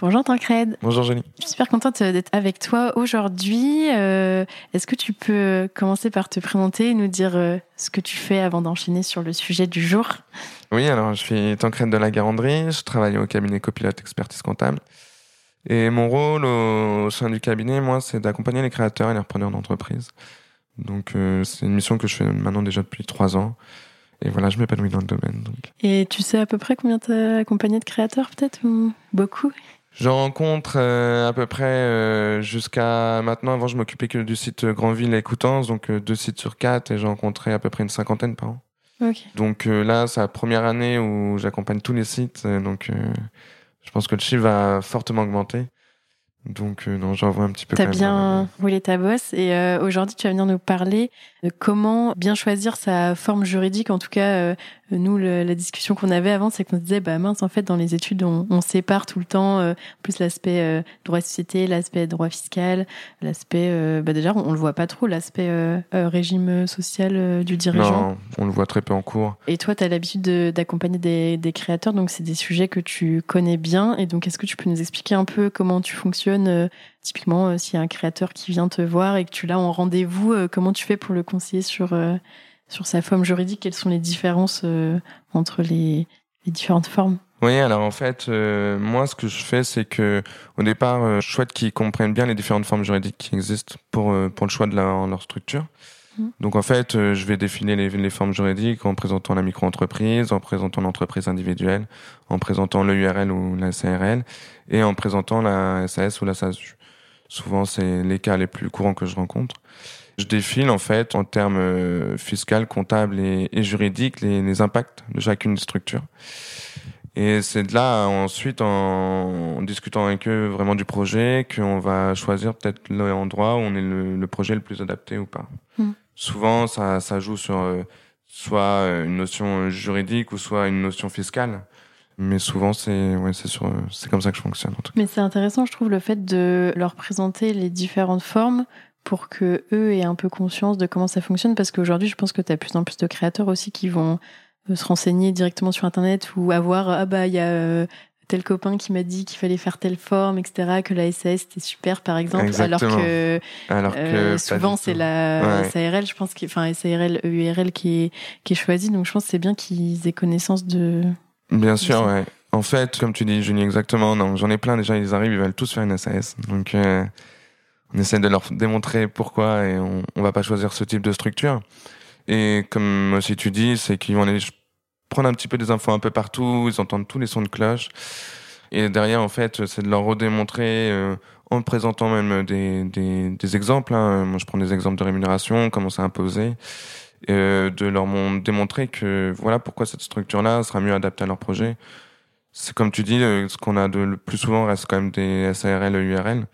Bonjour Tancred. Bonjour Jenny. Je suis super contente d'être avec toi aujourd'hui. Euh, est-ce que tu peux commencer par te présenter et nous dire euh, ce que tu fais avant d'enchaîner sur le sujet du jour? Oui, alors je suis Tancred de la Garandrie, je travaille au cabinet copilote expertise comptable. Et mon rôle au sein du cabinet, moi, c'est d'accompagner les créateurs et les repreneurs d'entreprise. Donc euh, c'est une mission que je fais maintenant déjà depuis trois ans. Et voilà, je m'épanouis dans le domaine. Donc. Et tu sais à peu près combien tu as accompagné de créateurs peut-être ou beaucoup? Je rencontre euh, à peu près euh, jusqu'à maintenant. Avant, je m'occupais que du site Grandville et Coutances, donc euh, deux sites sur quatre, et j'ai rencontré à peu près une cinquantaine par an. Donc là, c'est la première année où j'accompagne tous les sites, donc je pense que le chiffre va fortement augmenter. Donc non, j'en vois un petit peu. T'as bien roulé ta bosse et aujourd'hui tu vas venir nous parler de comment bien choisir sa forme juridique, en tout cas nous, la discussion qu'on avait avant, c'est qu'on se disait, bah mince, en fait, dans les études, on, on sépare tout le temps, euh, plus l'aspect euh, droit de société, l'aspect droit fiscal, l'aspect, euh, bah déjà, on, le voit pas trop, l'aspect régime social du dirigeant. Non, on le voit très peu en cours. Et toi, tu as l'habitude d'accompagner des, des, créateurs, donc c'est des sujets que tu connais bien. Et donc, est-ce que tu peux nous expliquer un peu comment tu fonctionnes Typiquement, s'il y a un créateur qui vient te voir et que tu l'as en rendez-vous, comment tu fais pour le conseiller sur sur sa forme juridique, quelles sont les différences euh, entre les, les, différentes formes? Oui, alors en fait, euh, moi, ce que je fais, c'est que au départ, euh, je souhaite qu'ils comprennent bien les différentes formes juridiques qui existent pour pour le choix de leur structure. Mmh. Donc en fait, je vais définir les, les, formes juridiques en présentant la micro-entreprise, en présentant l'entreprise individuelle, en présentant le URL ou la CRL, et en présentant la SAS ou la SASU. Souvent, c'est les cas les plus courants que je rencontre. Je défile en fait en termes euh, fiscal, comptables et, et juridiques les, les, impacts de chacune des structures. Et c'est de là ensuite en, discutant avec eux vraiment du projet qu'on va choisir peut-être l'endroit où on est le, le, projet le plus adapté ou pas. Hmm. Souvent ça, ça joue sur euh, soit une notion juridique ou soit une notion fiscale. Mais souvent, c'est ouais, c'est comme ça que je fonctionne. En tout cas. Mais c'est intéressant, je trouve, le fait de leur présenter les différentes formes pour que eux aient un peu conscience de comment ça fonctionne parce qu'aujourd'hui je pense que tu as de plus en plus de créateurs aussi qui vont euh, se renseigner directement sur internet ou avoir ah bah il y a euh, tel copain qui m'a dit qu'il fallait faire telle forme etc que la SAS c'était super par exemple alors que, alors que euh, souvent c'est la SARL je pense enfin SARL EURL qui est qui est choisie donc je pense que c'est bien qu'ils aient connaissance de bien sûr ouais. En fait comme tu dis Julie exactement non j'en ai plein. Déjà ils arrivent ils veulent tous faire une SAS donc on essaie de leur démontrer pourquoi et on, on va pas choisir ce type de structure. Et comme aussi tu dis, c'est qu'ils vont aller prendre un petit peu des infos un peu partout, ils entendent tous les sons de cloche. Et derrière, en fait, c'est de leur redémontrer euh, en présentant même des, des, des exemples. Hein. Moi, je prends des exemples de rémunération, comment c'est imposé. Euh, de leur démontrer que voilà pourquoi cette structure-là sera mieux adaptée à leur projet. C'est comme tu dis, euh, ce qu'on a de le plus souvent reste quand même des SARL et URL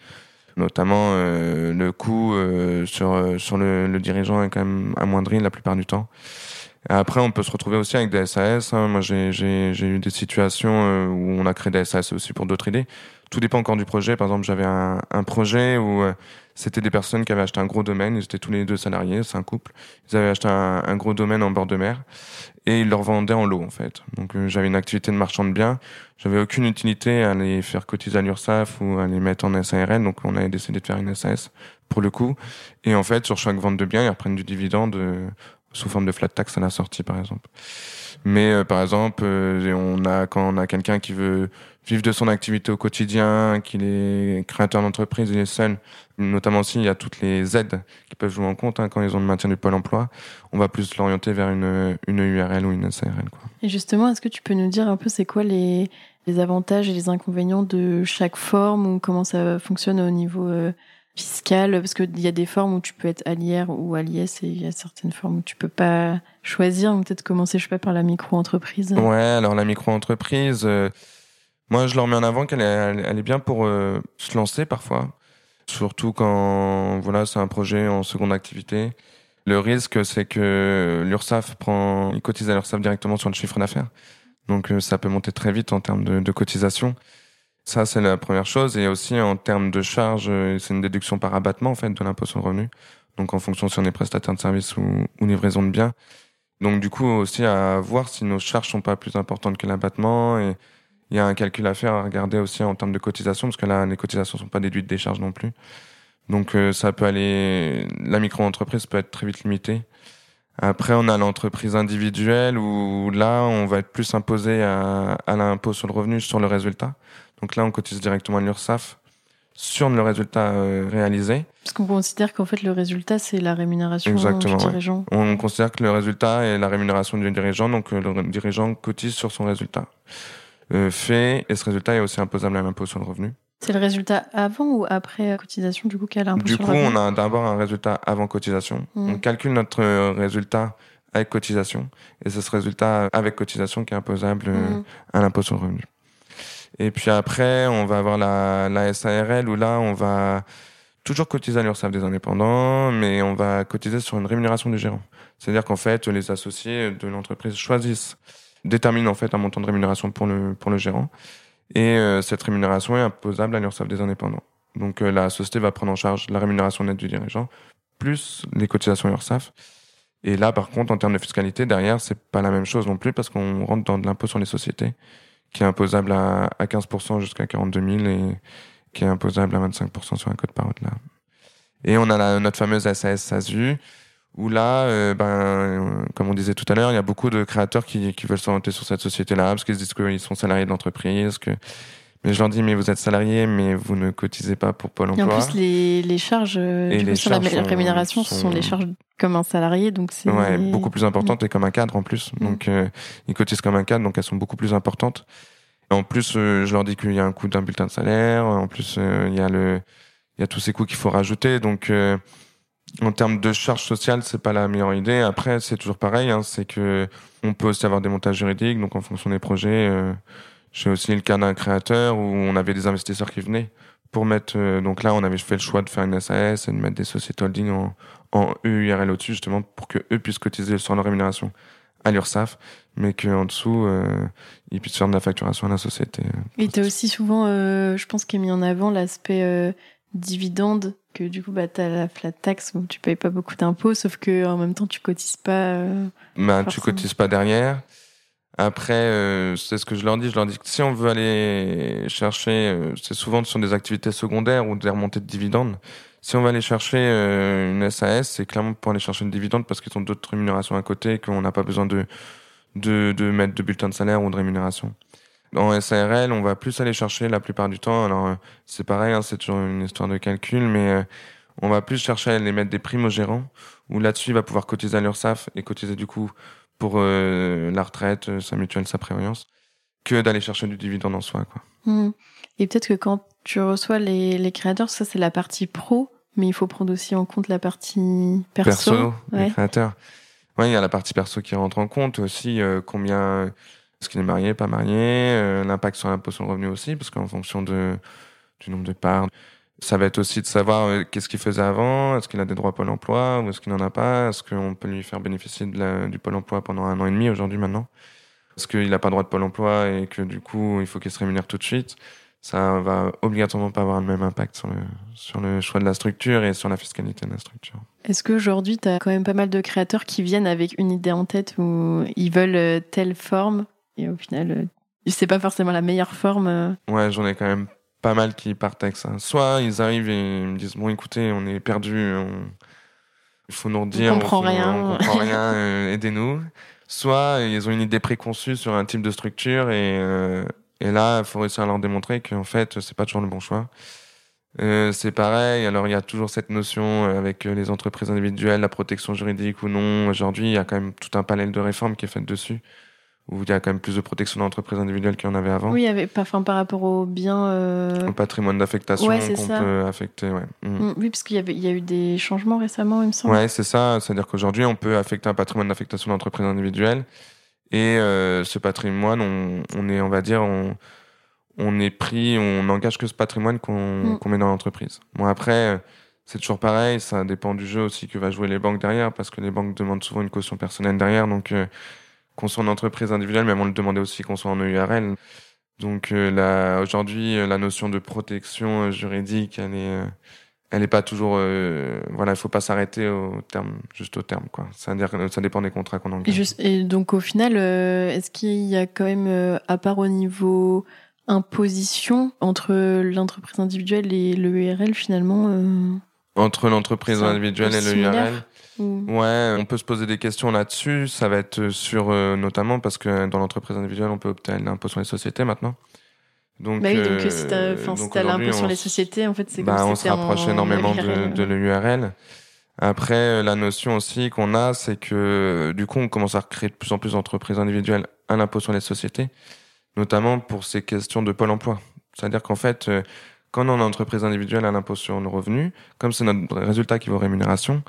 notamment euh, le coût euh, sur euh, sur le, le, dirigeant est quand même amoindri la plupart du temps. après, on peut se retrouver aussi avec des SAS. Hein. Moi, j'ai eu des situations où on a créé des SAS aussi pour d'autres idées. Tout dépend encore du projet. Par exemple, j'avais un, un, projet où C'était des personnes qui avaient acheté un gros domaine, ils étaient tous les deux salariés, c'est un couple. Ils avaient acheté un, gros domaine en bord de mer et ils leur vendaient en lot en fait. Donc euh, j'avais une activité de marchand de biens, j'avais aucune utilité à les faire cotiser à l'URSSAF ou à les mettre en SARL, donc on avait décidé de faire une SAS pour le coup. Et en fait, sur chaque vente de biens, ils reprennent du dividende euh, sous forme de flat tax à la sortie par exemple. Mais euh, par exemple, euh, on a quand on a quelqu'un qui veut vivre de son activité au quotidien, qu'il est créateur d'entreprise, il est seul, notamment s'il y a toutes les aides qui peuvent jouer en compte hein, quand ils ont le maintien du pôle emploi, on va plus l'orienter vers une, une URL ou une SARL. Quoi. Et justement, est-ce que tu peux nous dire un peu c'est quoi les, les avantages et les inconvénients de chaque forme ou comment ça fonctionne au niveau euh, fiscal? Parce qu'il y a des formes où tu peux être à l'IR ou à l'IS et il y a certaines formes où tu peux pas choisir. Peut-être commencer, je sais pas, par la micro-entreprise. Ouais, alors la micro-entreprise, euh, moi je leur mets en avant qu'elle est, bien pour euh, se lancer parfois. Surtout quand voilà, c'est un projet en seconde activité. Le risque, c'est que l'URSSAF prend, il cotise à l'URSSAF directement sur le chiffre d'affaires. Donc euh, ça peut monter très vite en termes de, de cotisation. Ça, c'est la première chose. Et aussi, en termes de charges, euh, c'est une déduction par abattement, en fait, de l'impôt sur le revenu. Donc, en fonction si on est prestataire de services ou, ou livraison de biens. Donc, du coup, aussi à voir si nos charges sont pas plus importantes que l'abattement. Et il y a un calcul à faire à regarder aussi en termes de cotisation, parce que là, les cotisations sont pas déduites des charges non plus. Donc, euh, ça peut aller, la micro-entreprise peut être très vite limitée. Après, on a l'entreprise individuelle où là, on va être plus imposé à, à l'impôt sur le revenu sur le résultat. Donc là, on cotise directement à l'URSSAF sur le résultat euh, réalisé. Parce qu'on considère qu'en fait, le résultat, c'est la rémunération Exactement, du dirigeant. On considère que le résultat est la rémunération du dirigeant, donc euh, le dirigeant cotise sur son résultat euh, fait, et ce résultat est aussi imposable à l'impôt sur le revenu. C'est le résultat avant ou après cotisation, du coup, qu'elle a l'impôt Du coup, on a d'abord un résultat avant cotisation. Mmh. On calcule notre résultat avec cotisation, et c'est ce résultat avec cotisation qui est imposable mmh. à l'impôt sur le revenu. Et puis après, on va avoir la, la SARL où là, on va toujours cotiser à l'URSSAF des indépendants, mais on va cotiser sur une rémunération du gérant. C'est-à-dire qu'en fait, les associés de l'entreprise choisissent, déterminent en fait un montant de rémunération pour le, pour le gérant. Et euh, cette rémunération est imposable à l'URSSAF des indépendants. Donc euh, la société va prendre en charge la rémunération nette du dirigeant, plus les cotisations URSSAF. Et là, par contre, en termes de fiscalité, derrière, c'est pas la même chose non plus parce qu'on rentre dans de l'impôt sur les sociétés qui est imposable à, à 15% jusqu'à 42 000 et qui est imposable à 25% sur un code par là. Et on a la, notre fameuse SAS SASU, où là, euh, ben, comme on disait tout à l'heure, il y a beaucoup de créateurs qui, qui veulent s'orienter sur cette société-là, parce qu'ils se disent qu'ils sont salariés de l'entreprise, que mais je leur dis, mais vous êtes salarié, mais vous ne cotisez pas pour Pôle emploi. Et en plus, les, les charges, euh, du coup, sur la rémunération, ce sont les charges comme un salarié, donc c'est. Ouais, beaucoup plus importantes et comme un cadre en plus. Mm. Donc, euh, ils cotisent comme un cadre, donc elles sont beaucoup plus importantes. Et en plus, euh, je leur dis qu'il y a un coût d'un bulletin de salaire. En plus, il y a le, il y a tous ces coûts qu'il faut rajouter. Donc, en termes de charges sociales, c'est pas la meilleure idée. Après, c'est toujours pareil, hein, c'est que on peut aussi avoir des montages juridiques, donc en fonction des projets. J'ai aussi le cas d'un créateur où on avait des investisseurs qui venaient pour mettre. Euh, donc là, on avait fait le choix de faire une SAS et de mettre des sociétés holding en, en EURL au-dessus, justement, pour que eux puissent cotiser sur leur rémunération à l'URSSAF, mais qu'en dessous, euh, ils puissent faire de la facturation à la société. Euh, et tu aussi souvent, euh, je pense, qui mis en avant l'aspect euh, dividende, que du coup, bah, tu as la flat tax où tu payes pas beaucoup d'impôts, sauf que en même temps, tu cotises pas. bah, tu cotises pas derrière. Après, euh, c'est ce que je leur dis. Je leur dis que si on veut aller chercher, euh, c'est souvent sur des activités secondaires ou des remontées de dividendes. Si on va aller chercher euh, une SAS, c'est clairement pour aller chercher une dividende parce qu'ils ont d'autres rémunérations à côté et qu'on n'a pas besoin de, de, de mettre de bulletin de salaire ou de rémunération. En SARL, on va plus aller chercher la plupart du temps. Alors, c'est pareil, hein, c'est toujours une histoire de calcul, mais on va plus chercher à aller mettre des primes aux gérants, où là-dessus, il va pouvoir cotiser à l'URSSAF et cotiser du coup pour euh, la retraite, euh, sa mutuelle, sa prévoyance, que d'aller chercher du dividende en soi. Quoi. Mmh. Et peut-être que quand tu reçois les, les créateurs, ça c'est la partie pro, mais il faut prendre aussi en compte la partie perso. Perso, les créateurs. Oui, il y a la partie perso qui rentre en compte aussi, euh, combien est-ce qu'il est marié, pas marié, l'impact sur l'impôt sur le revenu aussi, parce qu'en fonction de, du nombre de parts, ça va être aussi de savoir euh, qu'est-ce qu'il faisait avant, est-ce qu'il a des droits Pôle emploi ou est-ce qu'il n'en a pas, est-ce qu'on peut lui faire bénéficier de la, du Pôle emploi pendant un an et demi aujourd'hui maintenant, est-ce qu'il n'a pas droit de Pôle emploi et que du coup il faut qu'il se rémunère tout de suite? ça va obligatoirement pas avoir le même impact sur le, sur le choix de la structure et sur la fiscalité de la structure. Est-ce qu'aujourd'hui, tu as quand même pas mal de créateurs qui viennent avec une idée en tête où ils veulent euh, telle forme? Et au final, euh, c'est pas forcément la meilleure forme euh Ouais, j'en ai quand même pas mal qui partent avec ça. Soit ils arrivent et ils me disent Bon, écoutez, on est perdu, il faut nous redire, on comprend rien, on comprend rien aidez-nous. Soit ils ont une idée préconçue sur un type de structure et et là, il faut réussir à leur démontrer qu'en fait, c'est pas toujours le bon choix. Euh, c'est pareil. Alors, il y a toujours cette notion euh, avec euh, les entreprises individuelles, la protection juridique ou non. Aujourd'hui, il y a quand même tout un panel de réformes qui est fait dessus, où il y a quand même plus de protection d'entreprises individuelles qu'il y en avait avant. Oui, il y avait enfin, par rapport aux biens. Euh... Au patrimoine d'affectation Ouais, qu'on peut affecter, ouais. Mhm. Mm, Oui, parce qu'il y, avait, il y a eu des changements récemment, il me semble. Ouais, c'est ça. C'est-à-dire qu'aujourd'hui, on peut affecter un patrimoine d'affectation d'entreprise individuelle. Et euh, ce patrimoine, on, on est, on va dire, on, on est pris, on n'engage que ce patrimoine qu'on Mm. qu'on met dans l'entreprise. Bon, après, euh, c'est toujours pareil. Ça dépend du jeu aussi que va jouer les banques derrière, parce que les banques demandent souvent une caution personnelle derrière. Donc, euh, qu'on soit en entreprise individuelle, même on le demandait aussi qu'on soit en EURL. Donc, euh, là, aujourd'hui, euh, la notion de protection euh, juridique, elle est, euh, elle est pas toujours, euh, voilà, il faut pas s'arrêter au terme, juste au terme, quoi. C'est-à-dire que ça dépend des contrats qu'on Et, engage. juste- et donc, au final, euh, est-ce qu'il y a quand même, à part au niveau imposition, entre l'entreprise individuelle et le URL, finalement Entre l'entreprise individuelle et le ou- Ouais, on peut se poser des questions là-dessus. Ça va être sur, euh, notamment parce que dans l'entreprise individuelle, on peut obtenir l'impôt sur les sociétés maintenant. Donc, Bah oui, donc euh, euh, si t'as si l'impôt sur on les sociétés, en fait, c'est bah, comme on se rapproche en énormément de, de l'URL. Après, euh, la notion aussi qu'on a, c'est que du coup, on commence à recréer de plus en plus d'entreprises individuelles à l'impôt sur les sociétés, notamment pour ces questions de pôle emploi. C'est-à-dire qu'en fait, quand on est en entreprise individuelle à l'impôt sur le revenu, comme c'est notre résultat qui vaut rémunération,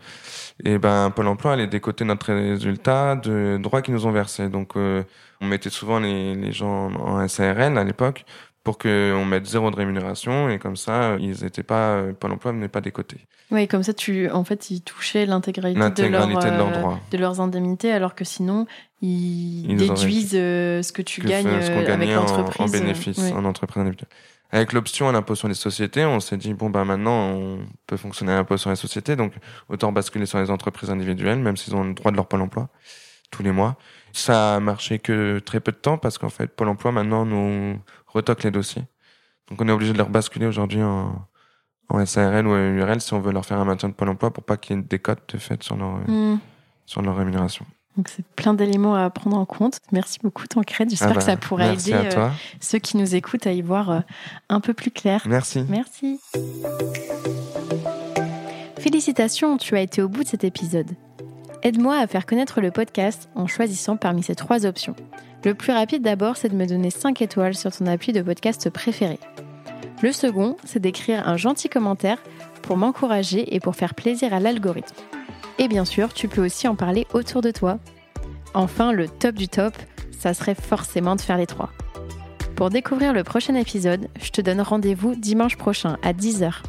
et ben Pôle emploi allait décoter notre résultat de droits qu'ils nous ont versés. Donc, euh, on mettait souvent les, les gens en SARL à l'époque pour qu'on mette zéro de rémunération et comme ça, ils étaient pas, euh, Pôle emploi n'est pas décoté. Oui, comme ça, tu, en fait, ils touchaient l'intégralité de, leur, de leurs euh, droits. de leurs indemnités, alors que sinon, ils, déduisent ce que tu que gagnes ce qu'on avec l'entreprise. en bénéfice Ouais. en entreprise individuelle. Avec l'option à l'impôt sur les sociétés, on s'est dit bon bah maintenant on peut fonctionner à l'impôt sur les sociétés, donc autant basculer sur les entreprises individuelles, même s'ils ont le droit de leur pôle emploi tous les mois. Ça a marché que très peu de temps parce qu'en fait Pôle Emploi maintenant nous retoque les dossiers, donc on est obligé de leur basculer aujourd'hui en, en SARL ou URL si on veut leur faire un maintien de Pôle Emploi pour pas qu'il y ait des cotes de fait sur leur Hmm. sur leur rémunération. Donc, c'est plein d'éléments à prendre en compte. Merci beaucoup, Tancred. J'espère Ah bah, que ça pourra merci aider euh, ceux qui nous écoutent à y voir euh, un peu plus clair. Merci. Merci. Félicitations, tu as été au bout de cet épisode. Aide-moi à faire connaître le podcast en choisissant parmi ces trois options. Le plus rapide d'abord, c'est de me donner 5 étoiles sur ton appui de podcast préféré. Le second, c'est d'écrire un gentil commentaire pour m'encourager et pour faire plaisir à l'algorithme. Et bien sûr, tu peux aussi en parler autour de toi. Enfin, le top du top, ça serait forcément de faire les trois. Pour découvrir le prochain épisode, je te donne rendez-vous dimanche prochain à 10h